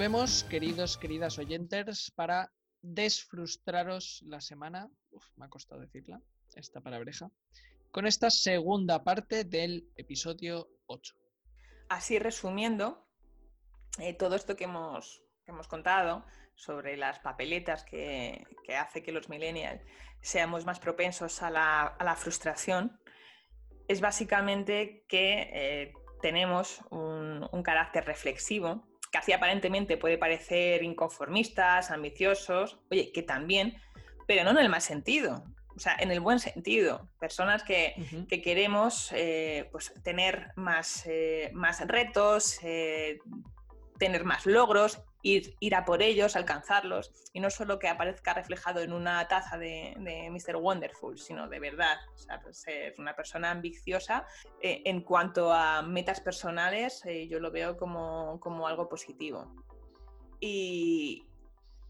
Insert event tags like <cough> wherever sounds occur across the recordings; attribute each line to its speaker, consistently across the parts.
Speaker 1: Volvemos, queridos, queridas oyentes, para desfrustraros la semana. Me ha costado decirla, esta palabreja. Con esta segunda parte del episodio 8.
Speaker 2: Así resumiendo, eh, todo esto que hemos, que hemos contado sobre las papeletas que, que hace que los millennials seamos más propensos a la, a la frustración, es básicamente que eh, tenemos un carácter reflexivo, que así aparentemente puede parecer inconformistas, ambiciosos, oye, que también, pero no en el mal sentido, o sea, en el buen sentido. Personas que, que queremos eh, pues, tener más, eh, más retos, eh, tener más logros, ir, ir a por ellos, alcanzarlos, y no solo que aparezca reflejado en una taza de, de Mr. Wonderful, sino de verdad, o pues, ser una persona ambiciosa. Eh, en cuanto a metas personales, eh, yo lo veo como, como algo positivo. Y,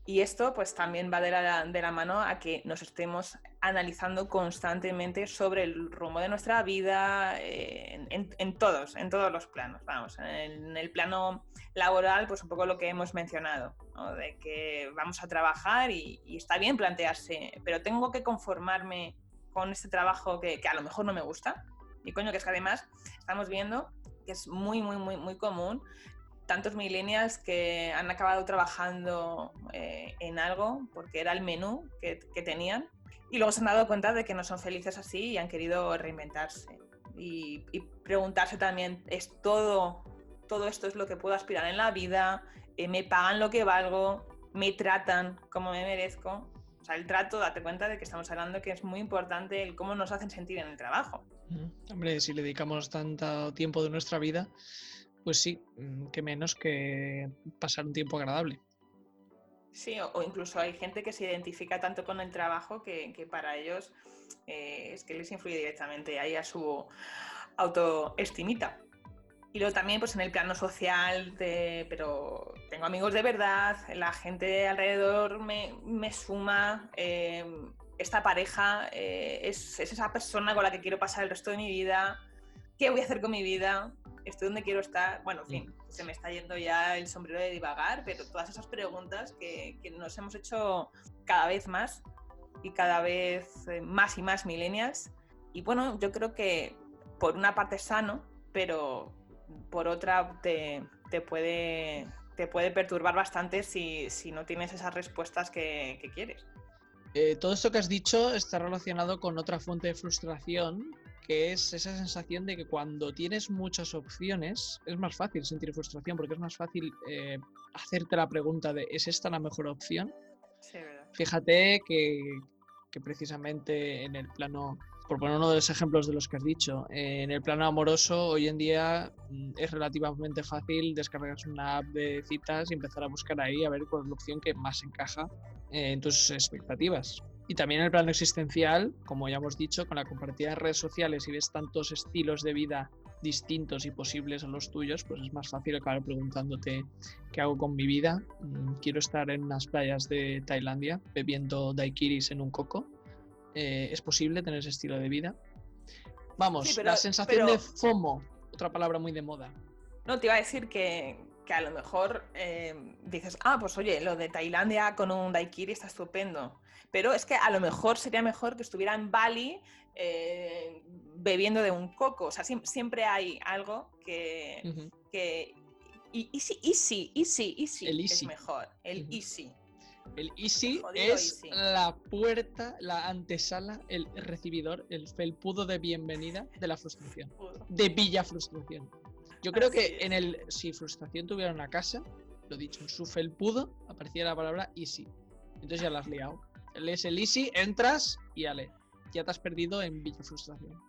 Speaker 2: y esto pues también va de la, de la mano a que nos estemos analizando constantemente sobre el rumbo de nuestra vida eh, en todos, en todos los planos. Vamos, en el plano laboral, pues un poco lo que hemos mencionado, de que vamos a trabajar y, está bien plantearse, pero tengo que conformarme con este trabajo que, a lo mejor no me gusta. Y coño, que es que además estamos viendo que es muy, muy, muy, muy común tantos millennials que han acabado trabajando eh, en algo porque era el menú que, que tenían y luego se han dado cuenta de que no son felices así y han querido reinventarse. Y preguntarse también, ¿es todo, todo esto es lo que puedo aspirar en la vida? Eh, ¿Me pagan lo que valgo? ¿Me tratan como me merezco? O sea, el trato, date cuenta de que estamos hablando que es muy importante el cómo nos hacen sentir en el trabajo.
Speaker 1: Hombre, si le dedicamos tanto tiempo de nuestra vida, pues sí, mm, que menos que pasar un tiempo agradable.
Speaker 2: Sí, o, o incluso hay gente que se identifica tanto con el trabajo que, que para ellos eh, es que les influye directamente ahí a su autoestimita. Y luego también pues en el plano social, de- pero tengo amigos de verdad, la gente alrededor me, me suma, eh, esta pareja eh, es, es esa persona con la que quiero pasar el resto de mi vida, ¿qué voy a hacer con mi vida? ¿Estoy donde quiero estar? Bueno, en fin, se me está yendo ya el sombrero de divagar, pero todas esas preguntas que, que nos hemos hecho cada vez más y cada vez eh, más y más millennials. Y bueno, yo creo que por una parte es sano, pero por otra te, te puede, te puede perturbar bastante si, si no tienes esas respuestas que, que quieres.
Speaker 1: Eh, todo esto que has dicho está relacionado con otra fuente de frustración, que es esa sensación de que cuando tienes muchas opciones es más fácil sentir frustración, porque es más fácil eh, hacerte la pregunta de ¿es esta la mejor opción?
Speaker 2: Sí, verdad.
Speaker 1: Fíjate que, que precisamente en el plano, por poner uno de los ejemplos de los que has dicho, eh, en el plano amoroso hoy en día mm, es relativamente fácil descargarse una app de citas y empezar a buscar ahí a ver cuál es la opción que más encaja eh, en tus expectativas. Y también en el plano existencial, como ya hemos dicho, con la compartida de redes sociales y ves tantos estilos de vida distintos y posibles a los tuyos, pues es más fácil acabar preguntándote qué hago con mi vida. Mm, Quiero estar en unas playas de Tailandia bebiendo daiquiris en un coco. Eh, ¿Es posible tener ese estilo de vida? Vamos,
Speaker 2: Sí, pero-
Speaker 1: la sensación de FOMO, otra palabra muy de moda.
Speaker 2: No, te iba a decir que, que a lo mejor eh, dices, ah, pues oye, lo de Tailandia con un daiquiri está estupendo. Pero es que a lo mejor sería mejor que estuviera en Bali eh, bebiendo de un coco. O sea, siem- siempre hay algo que.
Speaker 1: Ujú.
Speaker 2: que y, y sí, y sí, y sí, y sí
Speaker 1: El
Speaker 2: es
Speaker 1: easy.
Speaker 2: mejor. El easy.
Speaker 1: El Easy
Speaker 2: Jodido
Speaker 1: es
Speaker 2: Easy.
Speaker 1: la puerta, la antesala, el recibidor, el felpudo de bienvenida de la frustración. De Villa Frustración. Yo creo
Speaker 2: Así
Speaker 1: que
Speaker 2: es.
Speaker 1: en el si frustración tuviera una casa, lo dicho, en su felpudo aparecía la palabra Easy. Entonces ya la has liado. Lees el easy, entras y ale. Ya te has perdido en Villa Frustración.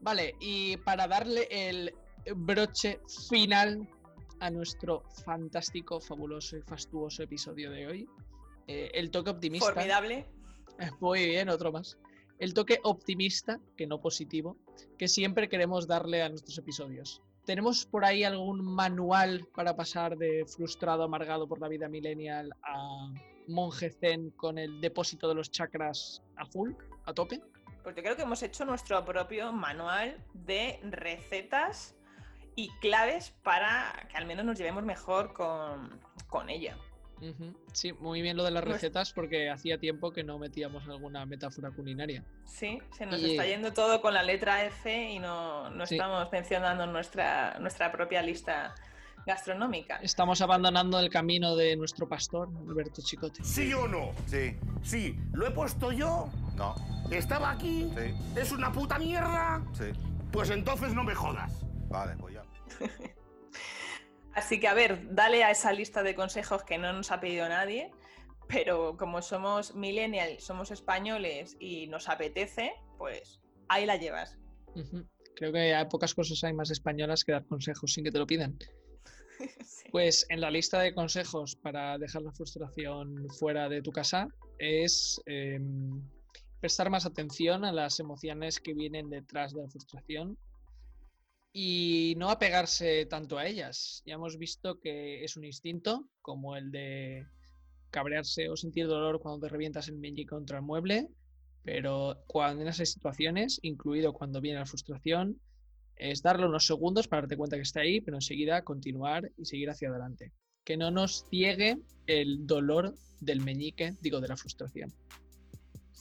Speaker 1: Vale, y para darle el broche final a nuestro fantástico, fabuloso y fastuoso episodio de hoy, eh, el toque optimista.
Speaker 2: Formidable. <laughs>
Speaker 1: Muy bien, otro más. El toque optimista, que no positivo, que siempre queremos darle a nuestros episodios. ¿Tenemos por ahí algún manual para pasar de frustrado, amargado por la vida millennial a monje zen con el depósito de los chakras a full, a tope?
Speaker 2: Pues yo creo que hemos hecho nuestro propio manual de recetas y claves para que al menos nos llevemos mejor con, con ella.
Speaker 1: Sí, muy bien lo de las recetas porque hacía tiempo que no metíamos alguna metáfora culinaria.
Speaker 2: Sí, se nos está yendo todo con la letra F y no, no estamos mencionando nuestra, nuestra propia lista gastronómica.
Speaker 1: Estamos abandonando el camino de nuestro pastor, Alberto Chicote.
Speaker 3: ¿Sí o no?
Speaker 4: Sí.
Speaker 3: Sí. ¿Lo he puesto yo?
Speaker 4: No.
Speaker 3: ¿Estaba aquí?
Speaker 4: Sí.
Speaker 3: ¿Es una puta mierda?
Speaker 4: Sí.
Speaker 3: Pues entonces no me jodas.
Speaker 4: Vale, pues ya. <laughs>
Speaker 2: Así que a ver, dale a esa lista de consejos que no nos ha pedido nadie, pero como somos millennials, somos españoles y nos apetece, pues ahí la llevas.
Speaker 1: Creo que hay pocas cosas hay más españolas que dar consejos sin que te lo pidan. <laughs> Pues en la lista de consejos para dejar la frustración fuera de tu casa es em, prestar más atención a las emociones que vienen detrás de la frustración y no apegarse tanto a ellas. Ya hemos visto que es un instinto, como el de cabrearse o sentir dolor cuando te revientas el meñique contra el mueble, pero cuando en esas situaciones, incluido cuando viene la frustración, es darle unos segundos para darte cuenta que está ahí, pero enseguida continuar y seguir hacia adelante. Que no nos ciegue el dolor del meñique, digo, de la frustración.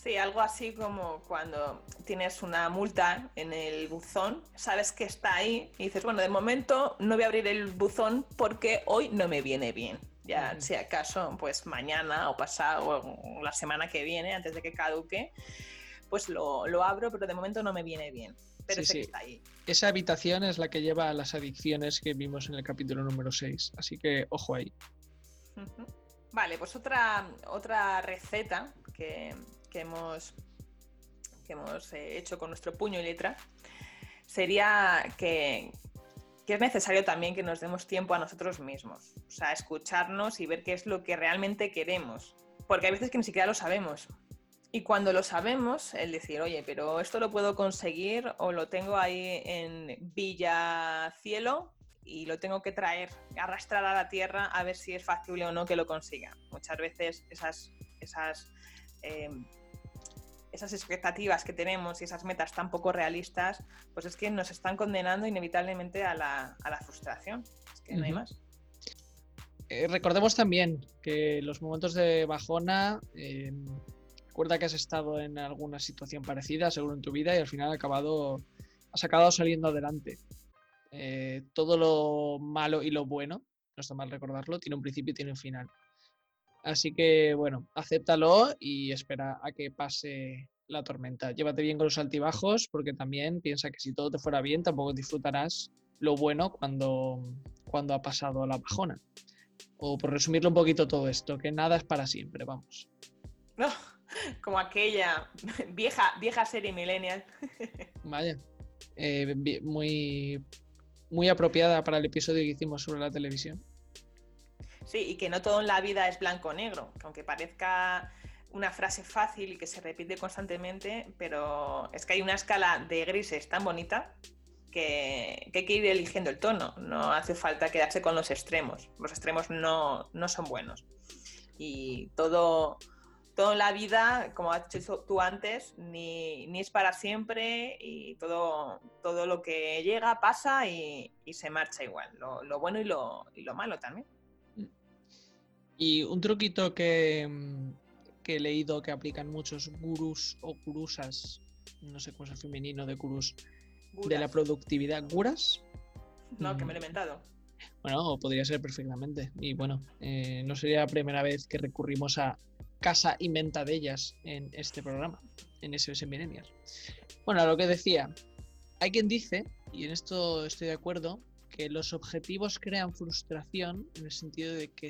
Speaker 2: Sí, algo así como cuando tienes una multa en el buzón, sabes que está ahí y dices, bueno, de momento no voy a abrir el buzón porque hoy no me viene bien. Ya, si acaso, pues mañana o pasado o la semana que viene, antes de que caduque, pues lo, abro, pero de momento no me viene bien. Pero sé que está ahí.
Speaker 1: Esa habitación es la que lleva a las adicciones que vimos en el capítulo número 6. Así que ojo ahí.
Speaker 2: Vale, pues otra, otra receta que, que hemos, que hemos eh, hecho con nuestro puño y letra sería que, es necesario también que nos demos tiempo a nosotros mismos, o sea, escucharnos y ver qué es lo que realmente queremos, porque hay veces que ni siquiera lo sabemos. Y cuando lo sabemos, el decir, oye, pero esto lo puedo conseguir o lo tengo ahí en Villa Cielo y lo tengo que traer, arrastrar a la tierra a ver si es factible o no que lo consiga. Muchas veces esas, esas em, esas expectativas que tenemos y esas metas tan poco realistas, pues es que nos están condenando inevitablemente a la, frustración. Es que no hay más.
Speaker 1: Eh, recordemos también que los momentos de bajona, eh, recuerda que has estado en alguna situación parecida, seguro en tu vida, y al final has acabado, has acabado saliendo adelante. Eh, todo lo malo y lo bueno, no está mal recordarlo, tiene un principio y tiene un final. Así que, bueno, acéptalo y espera a que pase la tormenta. Llévate bien con los altibajos porque también piensa que si todo te fuera bien, tampoco disfrutarás lo bueno cuando, cuando ha pasado la bajona. O por resumirlo un poquito todo esto, que nada es para siempre, vamos.
Speaker 2: No, <laughs> como aquella <laughs> vieja, vieja serie millennial. <laughs>
Speaker 1: Vaya, eh, muy, muy apropiada para el episodio que hicimos sobre la televisión.
Speaker 2: Sí, y que no todo en la vida es blanco-negro, aunque parezca una frase fácil y que se repite constantemente, pero es que hay una escala de grises tan bonita que, hay que ir eligiendo el tono, no hace falta quedarse con los extremos, los extremos no, son buenos. Y todo, todo en la vida, como has dicho tú antes, ni, es para siempre y todo, todo lo que llega pasa y, se marcha igual, lo, bueno y lo, y lo malo también.
Speaker 1: Y un truquito que, mm, que he leído que aplican muchos gurús o gurusas, no sé cómo es el femenino de gurús, de la productividad. ¿Guras?
Speaker 2: No, que me lo he inventado.
Speaker 1: Bueno, podría ser perfectamente. Y bueno, eh, no sería la primera vez que recurrimos a casa inventa de ellas en este programa, en SOS Millennials. Bueno, a lo que decía, hay quien dice, y en esto estoy de acuerdo, los objetivos crean frustración en el sentido de que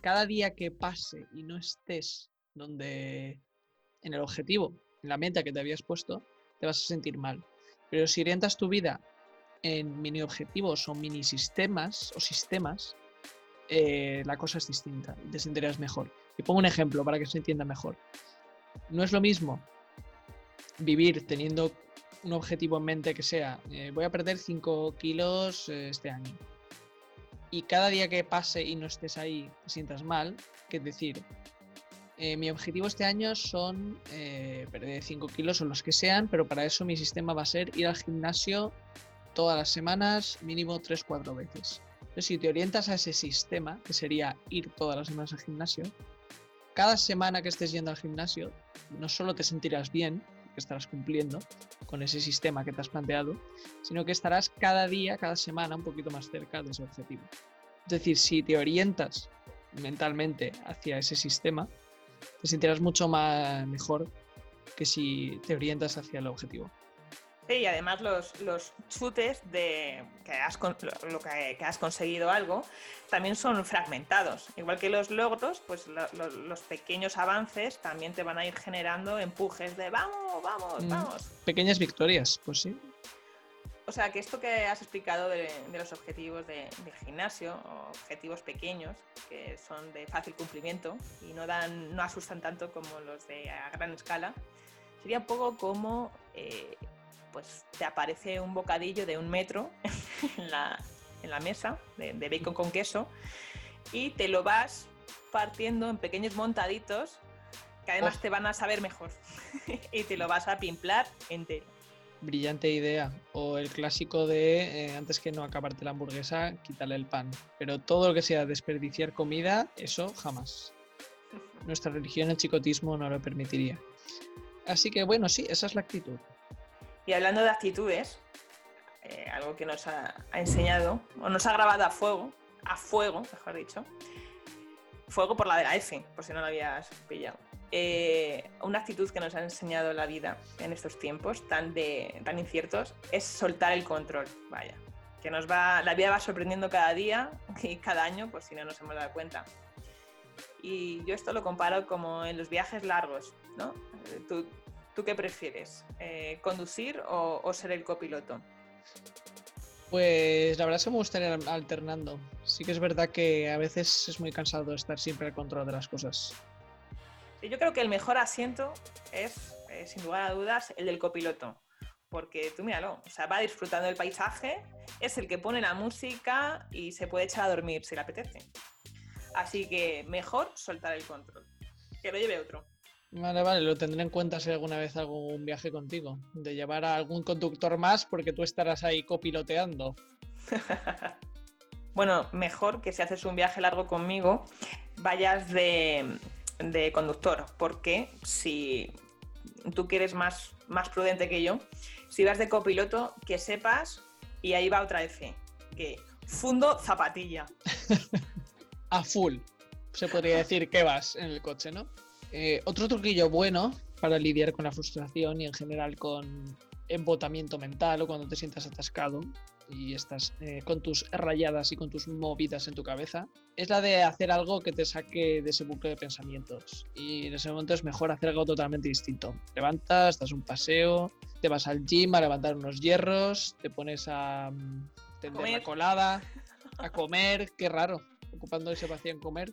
Speaker 1: cada día que pase y no estés donde en el objetivo, en la meta que te habías puesto, te vas a sentir mal. Pero si orientas tu vida en mini objetivos o mini sistemas o sistemas, eh, la cosa es distinta te sentirás mejor. Y pongo un ejemplo para que se entienda mejor. No es lo mismo vivir teniendo un objetivo en mente que sea, eh, voy a perder 5 kilos eh, este año. Y cada día que pase y no estés ahí, te sientas mal, que decir, mi objetivo este año son perder 5 kilos o los que sean, pero para eso mi sistema va a ser ir al gimnasio todas las semanas, mínimo 3-4 veces. Entonces, si te orientas a ese sistema, que sería ir todas las semanas al gimnasio, cada semana que estés yendo al gimnasio, no solo te sentirás bien, que estarás cumpliendo con ese sistema que te has planteado, sino que estarás cada día, cada semana un poquito más cerca de ese objetivo. Es decir, si te orientas mentalmente hacia ese sistema, te sentirás mucho más mejor que si te orientas hacia el objetivo
Speaker 2: y además los, los chutes de que has, lo que, has conseguido algo también son fragmentados. Igual que los logros, pues los pequeños avances también te van a ir generando empujes de vamos, vamos, mm, vamos.
Speaker 1: Pequeñas victorias, pues sí.
Speaker 2: O sea, que esto que has explicado de, los objetivos del gimnasio, objetivos pequeños, que son de fácil cumplimiento y no, dan, no asustan tanto como los de a gran escala, sería un poco como eh, pues te aparece un bocadillo de un metro <laughs> en la, mesa de, bacon con queso y te lo vas partiendo en pequeños montaditos que además te van a saber mejor <laughs> y te lo vas a pimplar entero.
Speaker 1: Brillante idea. O el clásico de eh, antes que no acabarte la hamburguesa, quítale el pan. Pero todo lo que sea desperdiciar comida, eso jamás. <laughs> Nuestra religión, el chicotismo, no lo permitiría. Así que bueno, sí, esa es la actitud.
Speaker 2: Y hablando de actitudes, eh, algo que nos ha, enseñado, o nos ha grabado a fuego, a fuego, mejor dicho, fuego por la de la F, por si no lo habías pillado. Eh, una actitud que nos ha enseñado la vida en estos tiempos tan, de, tan inciertos es soltar el control, vaya. Que nos va, la vida va sorprendiendo cada día y cada año, por si no nos hemos dado cuenta. Y yo esto lo comparo como en los viajes largos, ¿no? Tú, ¿Tú qué prefieres? Eh, ¿Conducir o, ser el copiloto?
Speaker 1: Pues la verdad es que me gustaría alternando. Sí que es verdad que a veces es muy cansado estar siempre al control de las cosas.
Speaker 2: Yo creo que el mejor asiento es, eh, sin lugar a dudas, el del copiloto. Porque tú míralo, o sea, va disfrutando del paisaje, es el que pone la música y se puede echar a dormir si le apetece. Así que mejor soltar el control. Que lo lleve otro.
Speaker 1: Vale, vale, lo tendré en cuenta si alguna vez hago un viaje contigo, de llevar a algún conductor más porque tú estarás ahí copiloteando. <laughs>
Speaker 2: bueno, mejor que si haces un viaje largo conmigo, vayas de, conductor, porque si tú quieres más, más prudente que yo, si vas de copiloto, que sepas, y ahí va otra F, que fundo zapatilla. <laughs>
Speaker 1: a full, se podría decir que vas en el coche, ¿no? Eh, otro truquillo bueno para lidiar con la frustración y en general con embotamiento mental o cuando te sientas atascado y estás eh, con tus rayadas y con tus movidas en tu cabeza, es la de hacer algo que te saque de ese bucle de pensamientos. Y en ese momento es mejor hacer algo totalmente distinto. Levantas, das un paseo, te vas al gym a levantar unos hierros, te pones a mm, tender la colada, a comer, qué raro, ocupando ese vacío en comer.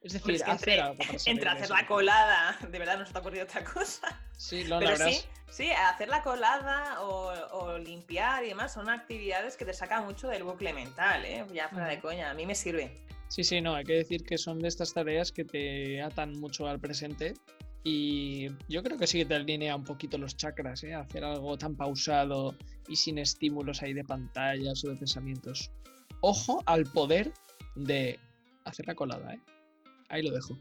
Speaker 1: Es decir, hacer algo <laughs>
Speaker 2: entre hacer la colada, de verdad no se te ha ocurrido otra cosa.
Speaker 1: Sí, lo
Speaker 2: Pero sí, sí, hacer la colada o, limpiar y demás son actividades que te sacan mucho del bucle mental, ¿eh? ya fuera de coña, a mí me sirve.
Speaker 1: Sí, sí, no, hay que decir que son de estas tareas que te atan mucho al presente y yo creo que sí que te alinea un poquito los chakras, ¿eh? hacer algo tan pausado y sin estímulos ahí de pantallas o de pensamientos. Ojo al poder de hacer la colada, ¿eh? Ahí lo dejo.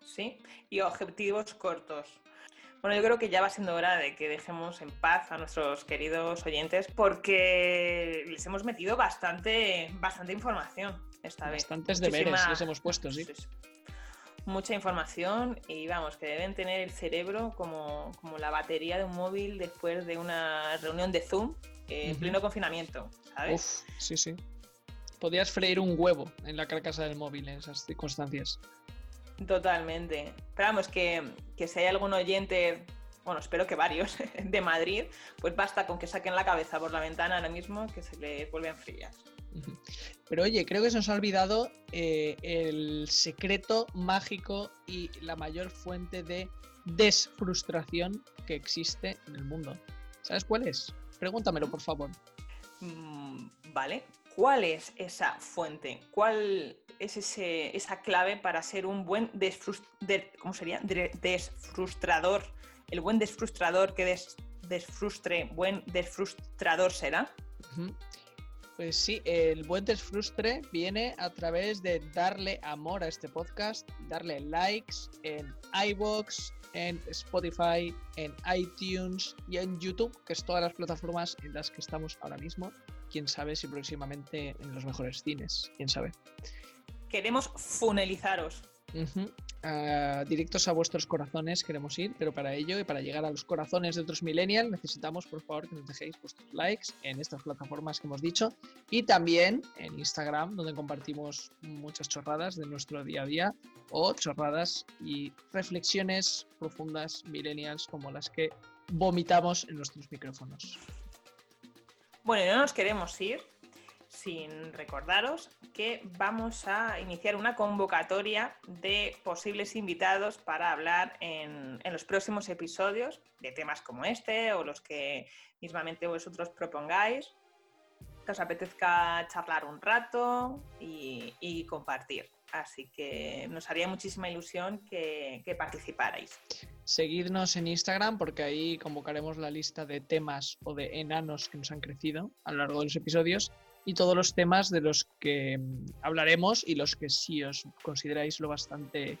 Speaker 2: Sí, y objetivos cortos. Bueno, yo creo que ya va siendo hora de que dejemos en paz a nuestros queridos oyentes porque les hemos metido bastante, bastante información esta
Speaker 1: vez. Bastantes deberes les hemos puesto, sí.
Speaker 2: Mucha información y vamos, que deben tener el cerebro como, como la batería de un móvil después de una reunión de Zoom en pleno confinamiento, ¿sabes?
Speaker 1: Uf, sí, sí podías freír un huevo en la carcasa del móvil en esas circunstancias.
Speaker 2: Totalmente. Pero vamos, que, que si hay algún oyente, bueno, espero que varios, <laughs> de Madrid, pues basta con que saquen la cabeza por la ventana ahora mismo que se les vuelve a enfriar.
Speaker 1: Ujú. <laughs> Pero oye, creo que se nos ha olvidado eh, el secreto mágico y la mayor fuente de desfrustración que existe en el mundo. ¿Sabes cuál es? Pregúntamelo, por favor.
Speaker 2: Mm, Vale. ¿Cuál es esa fuente? ¿Cuál es ese, esa clave para ser un buen de- ¿cómo sería? De- desfrustrador. El buen desfrustrador que des- desfrustre, buen desfrustrador será.
Speaker 1: Pues sí, el buen desfrustre viene a través de darle amor a este podcast, darle likes en iVoox, en Spotify, en iTunes y en YouTube, que es todas las plataformas en las que estamos ahora mismo. Quién sabe si próximamente en los mejores cines, quién sabe.
Speaker 2: Queremos funelizaros.
Speaker 1: Directos a vuestros corazones queremos ir, pero para ello y para llegar a los corazones de otros millennials necesitamos por favor que nos dejéis vuestros likes en estas plataformas que hemos dicho y también en Instagram donde compartimos muchas chorradas de nuestro día a día o chorradas y reflexiones profundas millennials como las que vomitamos en nuestros micrófonos.
Speaker 2: Bueno, no nos queremos ir sin recordaros que vamos a iniciar una convocatoria de posibles invitados para hablar en, en los próximos episodios de temas como este o los que mismamente vosotros propongáis, que os apetezca charlar un rato y, compartir. Así que nos haría muchísima ilusión que, participarais.
Speaker 1: Seguidnos en Instagram porque ahí convocaremos la lista de temas o de enanos que nos han crecido a lo largo de los episodios y todos los temas de los que mm, hablaremos y los que si os consideráis lo bastante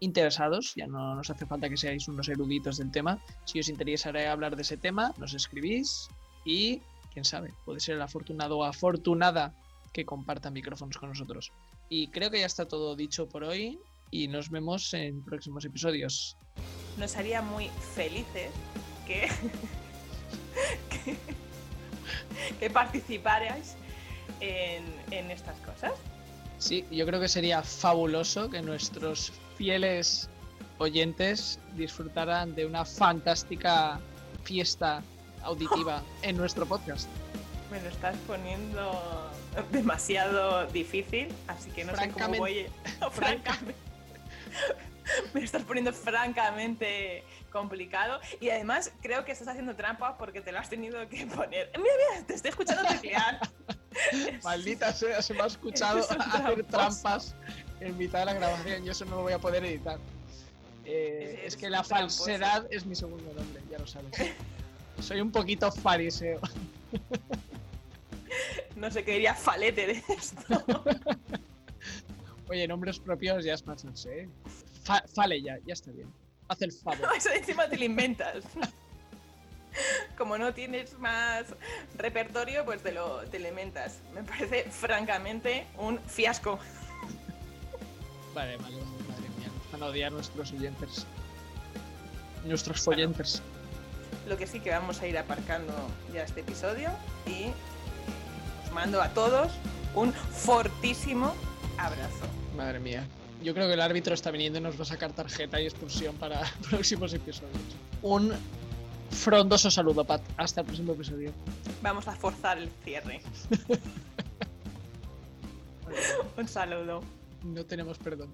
Speaker 1: interesados, ya no nos hace falta que seáis unos eruditos del tema, si os interesará hablar de ese tema, nos escribís y quién sabe, puede ser el afortunado o afortunada que comparta micrófonos con nosotros. Y creo que ya está todo dicho por hoy y nos vemos en próximos episodios.
Speaker 2: Nos haría muy felices que, que, que participarais en, en estas cosas.
Speaker 1: Sí, yo creo que sería fabuloso que nuestros fieles oyentes disfrutaran de una fantástica fiesta auditiva en nuestro podcast.
Speaker 2: Me lo estás poniendo demasiado difícil, así que no sé cómo voy. <laughs> francamente. Me lo estás poniendo francamente complicado y además creo que estás haciendo trampa porque te lo has tenido que poner. Mira, mira, te estoy escuchando teclear. <laughs>
Speaker 1: Maldita sea, se me ha escuchado hacer trampas en mitad de la grabación. Yo eso no lo voy a poder editar. Eh, es que la
Speaker 2: tramposo.
Speaker 1: falsedad es mi segundo nombre, ya lo sabes. <laughs> Soy un poquito fariseo. <laughs>
Speaker 2: No sé qué diría falete de esto. <laughs>
Speaker 1: Oye, nombres propios ya es más, no sé. Fa- fale ya, ya está bien. Haz el favor. <laughs>
Speaker 2: Eso encima te lo inventas. Como no tienes más repertorio, pues te lo, te lo inventas. Me parece francamente un fiasco.
Speaker 1: Vale, vale, madre mía. Nos van a odiar nuestros oyentes. Nuestros follenters.
Speaker 2: Lo que sí que vamos a ir aparcando ya este episodio y os mando a todos un fortísimo abrazo.
Speaker 1: Madre mía. Yo creo que el árbitro está viniendo y nos va a sacar tarjeta y expulsión para <laughs> próximos episodios. Un frondoso saludo, Pat. Hasta el próximo episodio.
Speaker 2: Vamos a forzar el cierre. <laughs> Un saludo.
Speaker 1: No tenemos perdón.